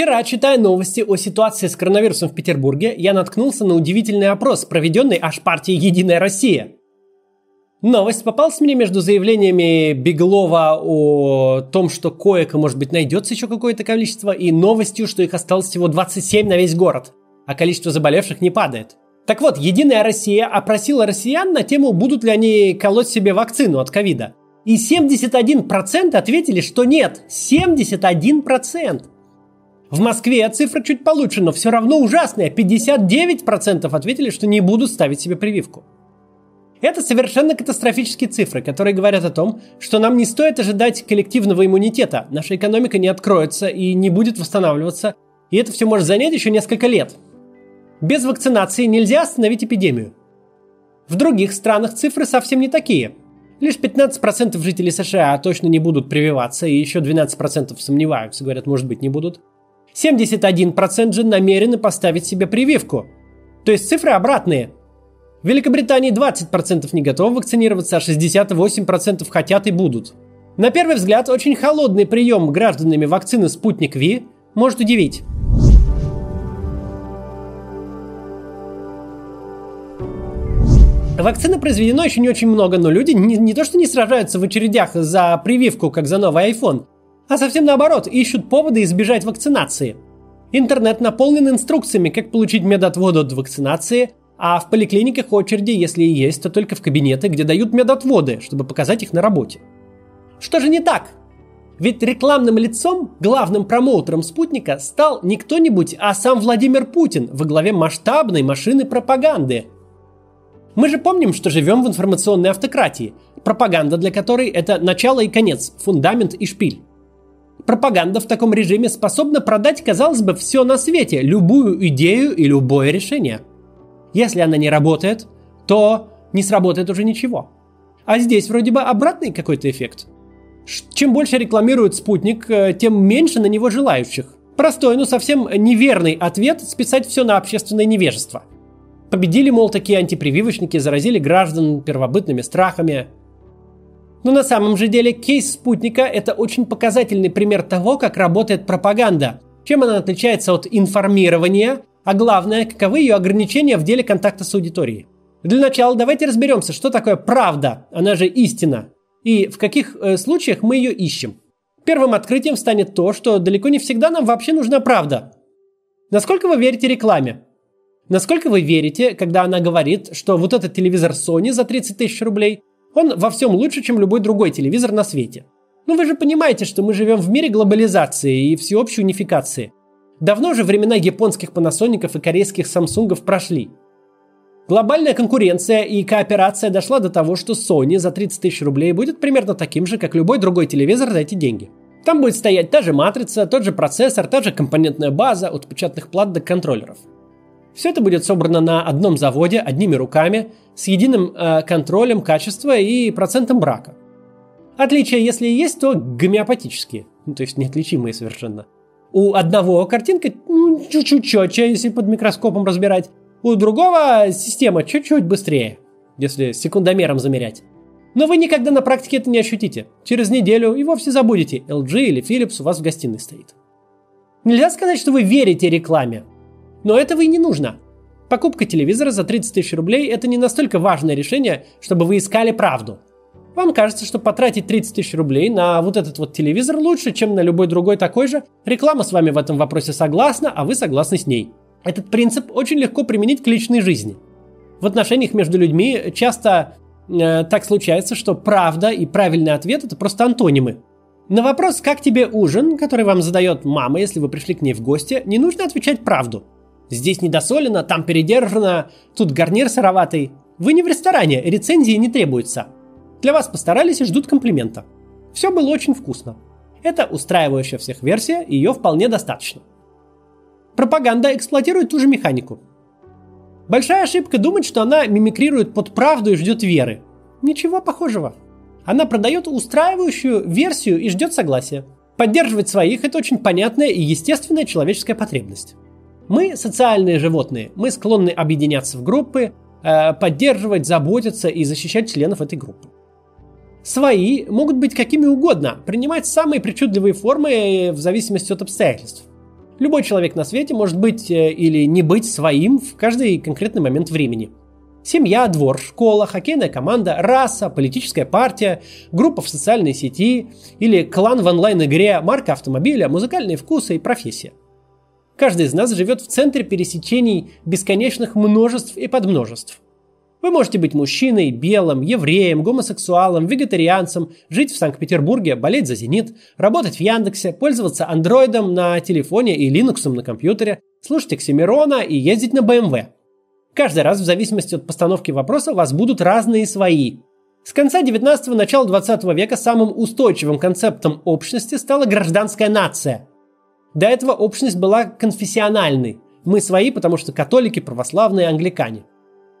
Вчера, читая новости о ситуации с коронавирусом в Петербурге, я наткнулся на удивительный опрос, проведенный аж партией «Единая Россия». Новость попалась мне между заявлениями Беглова о том, что коек, может быть, найдется еще какое-то количество, и новостью, что их осталось всего 27 на весь город, а количество заболевших не падает. Так вот, Единая Россия опросила россиян на тему, будут ли они колоть себе вакцину от ковида. И 71% ответили, что нет. 71%! В Москве цифра чуть получше, но все равно ужасная. 59% ответили, что не будут ставить себе прививку. Это совершенно катастрофические цифры, которые говорят о том, что нам не стоит ожидать коллективного иммунитета. Наша экономика не откроется и не будет восстанавливаться. И это все может занять еще несколько лет. Без вакцинации нельзя остановить эпидемию. В других странах цифры совсем не такие. Лишь 15% жителей США точно не будут прививаться, и еще 12% сомневаются, говорят, может быть, не будут. 71% же намерены поставить себе прививку. То есть цифры обратные – в Великобритании 20% не готовы вакцинироваться, а 68% хотят и будут. На первый взгляд, очень холодный прием гражданами вакцины «Спутник Ви» может удивить. Вакцины произведено еще не очень много, но люди не, не то что не сражаются в очередях за прививку, как за новый iPhone, а совсем наоборот, ищут поводы избежать вакцинации. Интернет наполнен инструкциями, как получить медотвод от вакцинации, а в поликлиниках очереди, если и есть, то только в кабинеты, где дают медотводы, чтобы показать их на работе. Что же не так? Ведь рекламным лицом, главным промоутером спутника стал не кто-нибудь, а сам Владимир Путин во главе масштабной машины пропаганды. Мы же помним, что живем в информационной автократии, пропаганда для которой это начало и конец, фундамент и шпиль. Пропаганда в таком режиме способна продать, казалось бы, все на свете, любую идею и любое решение – если она не работает, то не сработает уже ничего. А здесь вроде бы обратный какой-то эффект. Чем больше рекламирует спутник, э, тем меньше на него желающих. Простой, но совсем неверный ответ – списать все на общественное невежество. Победили, мол, такие антипрививочники, заразили граждан первобытными страхами. Но на самом же деле кейс спутника – это очень показательный пример того, как работает пропаганда. Чем она отличается от информирования а главное, каковы ее ограничения в деле контакта с аудиторией. Для начала давайте разберемся, что такое правда, она же истина, и в каких э, случаях мы ее ищем. Первым открытием станет то, что далеко не всегда нам вообще нужна правда. Насколько вы верите рекламе? Насколько вы верите, когда она говорит, что вот этот телевизор Sony за 30 тысяч рублей, он во всем лучше, чем любой другой телевизор на свете? Ну вы же понимаете, что мы живем в мире глобализации и всеобщей унификации – Давно же времена японских панасоников и корейских самсунгов прошли. Глобальная конкуренция и кооперация дошла до того, что Sony за 30 тысяч рублей будет примерно таким же, как любой другой телевизор за эти деньги. Там будет стоять та же матрица, тот же процессор, та же компонентная база от печатных плат до контроллеров. Все это будет собрано на одном заводе, одними руками, с единым э, контролем качества и процентом брака. Отличия, если и есть, то гомеопатические, ну, то есть неотличимые совершенно – у одного картинка ну, чуть-чуть четче, если под микроскопом разбирать. У другого система чуть-чуть быстрее, если секундомером замерять. Но вы никогда на практике это не ощутите. Через неделю и вовсе забудете, LG или Philips у вас в гостиной стоит. Нельзя сказать, что вы верите рекламе. Но этого и не нужно. Покупка телевизора за 30 тысяч рублей – это не настолько важное решение, чтобы вы искали правду – вам кажется, что потратить 30 тысяч рублей на вот этот вот телевизор лучше, чем на любой другой такой же. Реклама с вами в этом вопросе согласна, а вы согласны с ней. Этот принцип очень легко применить к личной жизни. В отношениях между людьми часто э, так случается, что правда и правильный ответ это просто антонимы. На вопрос «Как тебе ужин?», который вам задает мама, если вы пришли к ней в гости, не нужно отвечать правду. Здесь недосолено, там передержано, тут гарнир сыроватый. Вы не в ресторане, рецензии не требуется – для вас постарались и ждут комплимента. Все было очень вкусно. Это устраивающая всех версия, ее вполне достаточно. Пропаганда эксплуатирует ту же механику. Большая ошибка думать, что она мимикрирует под правду и ждет веры. Ничего похожего. Она продает устраивающую версию и ждет согласия. Поддерживать своих – это очень понятная и естественная человеческая потребность. Мы социальные животные, мы склонны объединяться в группы, э, поддерживать, заботиться и защищать членов этой группы. Свои могут быть какими угодно, принимать самые причудливые формы в зависимости от обстоятельств. Любой человек на свете может быть э, или не быть своим в каждый конкретный момент времени. Семья, двор, школа, хоккейная команда, раса, политическая партия, группа в социальной сети или клан в онлайн-игре, марка автомобиля, музыкальные вкусы и профессия. Каждый из нас живет в центре пересечений бесконечных множеств и подмножеств – вы можете быть мужчиной, белым, евреем, гомосексуалом, вегетарианцем, жить в Санкт-Петербурге, болеть за «Зенит», работать в Яндексе, пользоваться андроидом на телефоне и линуксом на компьютере, слушать Оксимирона и ездить на BMW. Каждый раз в зависимости от постановки вопроса у вас будут разные свои. С конца 19-го, начала 20 века самым устойчивым концептом общности стала гражданская нация. До этого общность была конфессиональной. Мы свои, потому что католики, православные, англикане.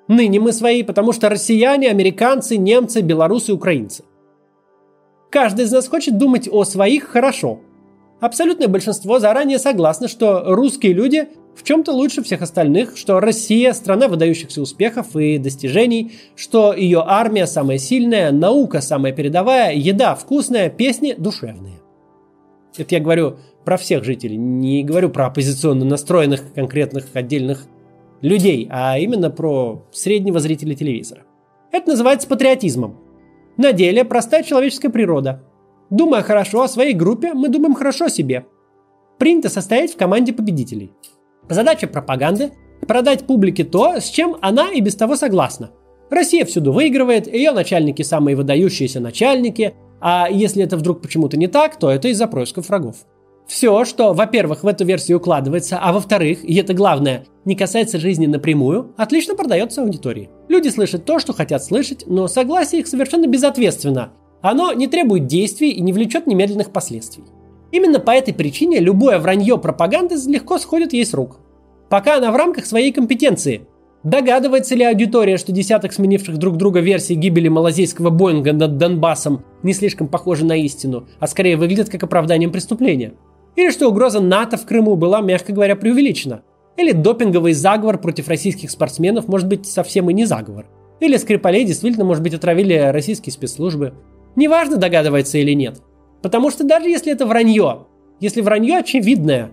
Ныне мы свои, потому что россияне, американцы, немцы, белорусы, украинцы. Каждый из нас хочет думать о своих хорошо. Абсолютное большинство заранее согласно, что русские люди в чем-то лучше всех остальных, что Россия – страна выдающихся успехов и достижений, что ее армия самая сильная, наука самая передовая, еда вкусная, песни душевные. Это я говорю про всех жителей, не говорю про оппозиционно настроенных конкретных отдельных людей, а именно про среднего зрителя телевизора. Это называется патриотизмом. На деле простая человеческая природа. Думая хорошо о своей группе, мы думаем хорошо о себе. Принято состоять в команде победителей. Задача пропаганды – продать публике то, с чем она и без того согласна. Россия всюду выигрывает, ее начальники самые выдающиеся начальники, а если это вдруг почему-то не так, то это из-за происков врагов. Все, что, во-первых, в эту версию укладывается, а во-вторых, и это главное, не касается жизни напрямую, отлично продается аудитории. Люди слышат то, что хотят слышать, но согласие их совершенно безответственно. Оно не требует действий и не влечет немедленных последствий. Именно по этой причине любое вранье пропаганды легко сходит ей с рук. Пока она в рамках своей компетенции. Догадывается ли аудитория, что десяток сменивших друг друга версий гибели малазийского Боинга над Донбассом не слишком похожи на истину, а скорее выглядят как оправданием преступления? Или что угроза НАТО в Крыму была, мягко говоря, преувеличена. Или допинговый заговор против российских спортсменов может быть совсем и не заговор. Или Скрипалей действительно, может быть, отравили российские спецслужбы. Неважно, догадывается или нет. Потому что даже если это вранье, если вранье очевидное,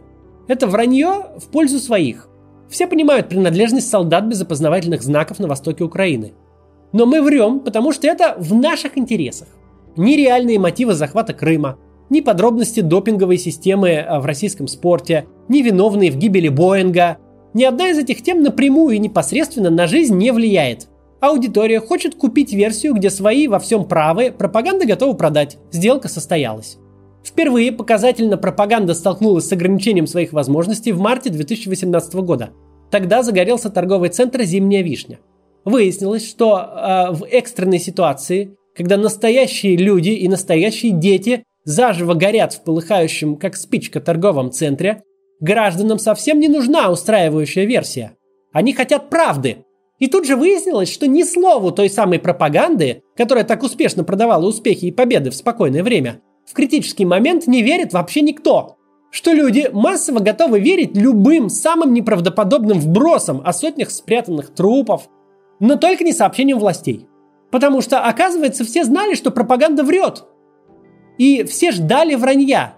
это вранье в пользу своих. Все понимают принадлежность солдат без опознавательных знаков на востоке Украины. Но мы врем, потому что это в наших интересах. Нереальные мотивы захвата Крыма, ни подробности допинговой системы э, в российском спорте, ни виновные в гибели Боинга. Ни одна из этих тем напрямую и непосредственно на жизнь не влияет. Аудитория хочет купить версию, где свои во всем правы, пропаганда готова продать. Сделка состоялась. Впервые показательно пропаганда столкнулась с ограничением своих возможностей в марте 2018 года. Тогда загорелся торговый центр «Зимняя вишня». Выяснилось, что э, в экстренной ситуации, когда настоящие люди и настоящие дети заживо горят в полыхающем, как спичка, торговом центре, гражданам совсем не нужна устраивающая версия. Они хотят правды. И тут же выяснилось, что ни слову той самой пропаганды, которая так успешно продавала успехи и победы в спокойное время, в критический момент не верит вообще никто. Что люди массово готовы верить любым самым неправдоподобным вбросам о сотнях спрятанных трупов, но только не сообщениям властей. Потому что, оказывается, все знали, что пропаганда врет. И все ждали вранья.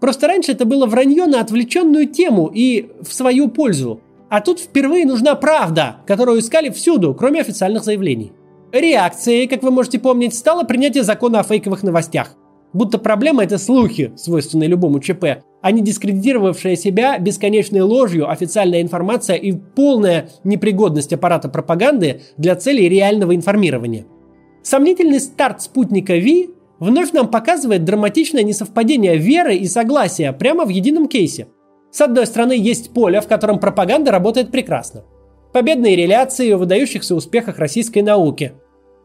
Просто раньше это было вранье на отвлеченную тему и в свою пользу. А тут впервые нужна правда, которую искали всюду, кроме официальных заявлений. Реакцией, как вы можете помнить, стало принятие закона о фейковых новостях. Будто проблема – это слухи, свойственные любому ЧП, а не дискредитировавшая себя бесконечной ложью официальная информация и полная непригодность аппарата пропаганды для целей реального информирования. Сомнительный старт спутника Ви вновь нам показывает драматичное несовпадение веры и согласия прямо в едином кейсе. С одной стороны, есть поле, в котором пропаганда работает прекрасно. Победные реляции о выдающихся успехах российской науки.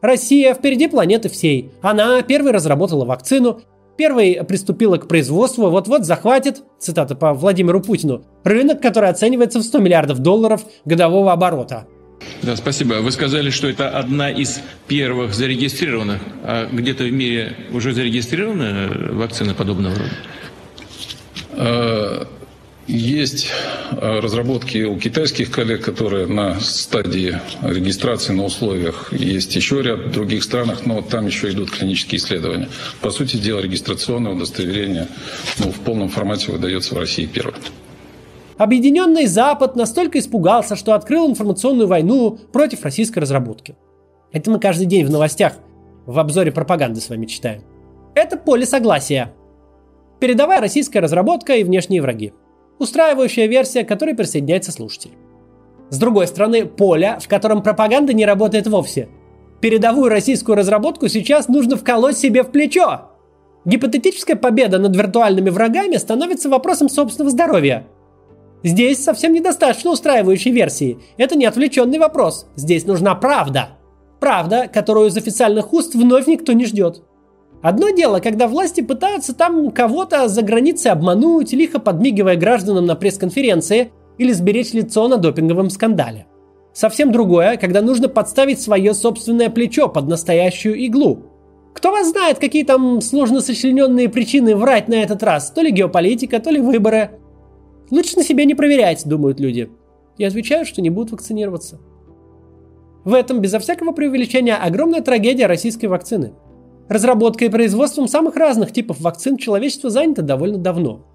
Россия впереди планеты всей. Она первой разработала вакцину, первой приступила к производству, вот-вот захватит, цитата по Владимиру Путину, рынок, который оценивается в 100 миллиардов долларов годового оборота – да, спасибо. Вы сказали, что это одна из первых зарегистрированных. А где-то в мире уже зарегистрированы вакцины подобного рода? Э, есть э, разработки у китайских коллег, которые на стадии регистрации на условиях. Есть еще ряд других странах, но там еще идут клинические исследования. По сути дела, регистрационное удостоверение ну, в полном формате выдается в России первым. Объединенный Запад настолько испугался, что открыл информационную войну против российской разработки. Это мы каждый день в новостях в обзоре пропаганды с вами читаем. Это поле согласия. Передовая российская разработка и внешние враги. Устраивающая версия, к которой присоединяется слушатель. С другой стороны, поле, в котором пропаганда не работает вовсе. Передовую российскую разработку сейчас нужно вколоть себе в плечо. Гипотетическая победа над виртуальными врагами становится вопросом собственного здоровья – Здесь совсем недостаточно устраивающей версии. Это не отвлеченный вопрос. Здесь нужна правда. Правда, которую из официальных уст вновь никто не ждет. Одно дело, когда власти пытаются там кого-то за границей обмануть, лихо подмигивая гражданам на пресс-конференции или сберечь лицо на допинговом скандале. Совсем другое, когда нужно подставить свое собственное плечо под настоящую иглу. Кто вас знает, какие там сложно сочлененные причины врать на этот раз? То ли геополитика, то ли выборы. Лучше на себе не проверять, думают люди. И отвечают, что не будут вакцинироваться. В этом, безо всякого преувеличения, огромная трагедия российской вакцины. Разработкой и производством самых разных типов вакцин человечество занято довольно давно.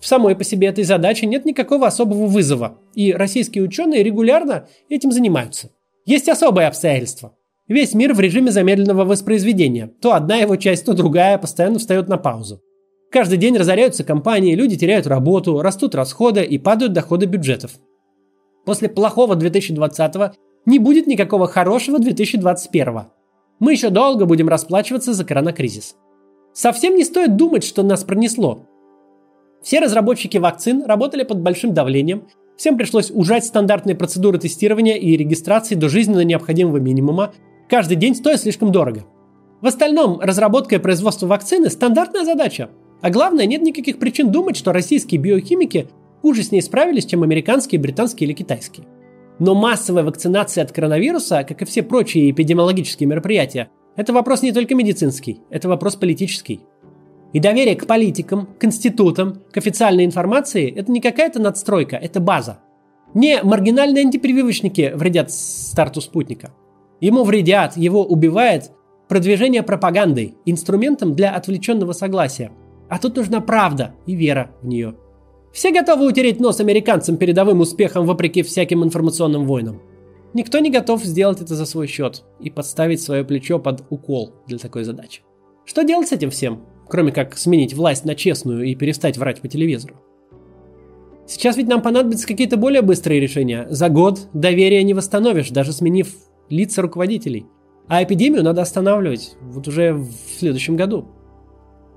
В самой по себе этой задаче нет никакого особого вызова, и российские ученые регулярно этим занимаются. Есть особые обстоятельства. Весь мир в режиме замедленного воспроизведения. То одна его часть, то другая постоянно встает на паузу. Каждый день разоряются компании, люди теряют работу, растут расходы и падают доходы бюджетов. После плохого 2020 не будет никакого хорошего 2021. Мы еще долго будем расплачиваться за коронакризис. Совсем не стоит думать, что нас пронесло. Все разработчики вакцин работали под большим давлением, всем пришлось ужать стандартные процедуры тестирования и регистрации до жизненно необходимого минимума, каждый день стоит слишком дорого. В остальном, разработка и производство вакцины – стандартная задача, а главное, нет никаких причин думать, что российские биохимики хуже с ней справились, чем американские, британские или китайские. Но массовая вакцинация от коронавируса, как и все прочие эпидемиологические мероприятия, это вопрос не только медицинский, это вопрос политический. И доверие к политикам, к институтам, к официальной информации – это не какая-то надстройка, это база. Не маргинальные антипрививочники вредят старту спутника. Ему вредят, его убивает продвижение пропагандой, инструментом для отвлеченного согласия – а тут нужна правда и вера в нее. Все готовы утереть нос американцам передовым успехом вопреки всяким информационным войнам. Никто не готов сделать это за свой счет и подставить свое плечо под укол для такой задачи. Что делать с этим всем, кроме как сменить власть на честную и перестать врать по телевизору? Сейчас ведь нам понадобятся какие-то более быстрые решения. За год доверие не восстановишь, даже сменив лица руководителей. А эпидемию надо останавливать вот уже в следующем году.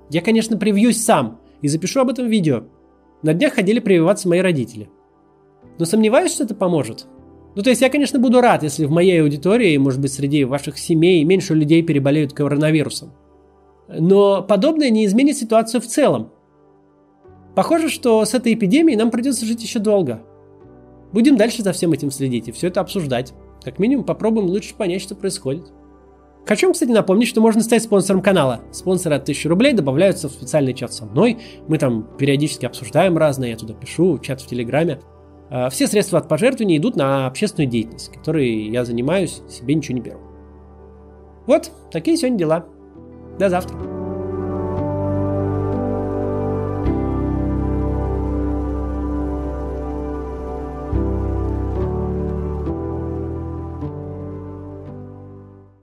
Я, конечно, привьюсь сам и запишу об этом видео. На днях ходили прививаться мои родители. Но сомневаюсь, что это поможет. Ну, то есть я, конечно, буду рад, если в моей аудитории, может быть, среди ваших семей меньше людей переболеют коронавирусом. Но подобное не изменит ситуацию в целом. Похоже, что с этой эпидемией нам придется жить еще долго. Будем дальше за всем этим следить и все это обсуждать. Как минимум попробуем лучше понять, что происходит. Хочу вам, кстати, напомнить, что можно стать спонсором канала. Спонсоры от 1000 рублей добавляются в специальный чат со мной. Мы там периодически обсуждаем разное, я туда пишу, чат в Телеграме. А, все средства от пожертвований идут на общественную деятельность, которой я занимаюсь, себе ничего не беру. Вот, такие сегодня дела. До завтра.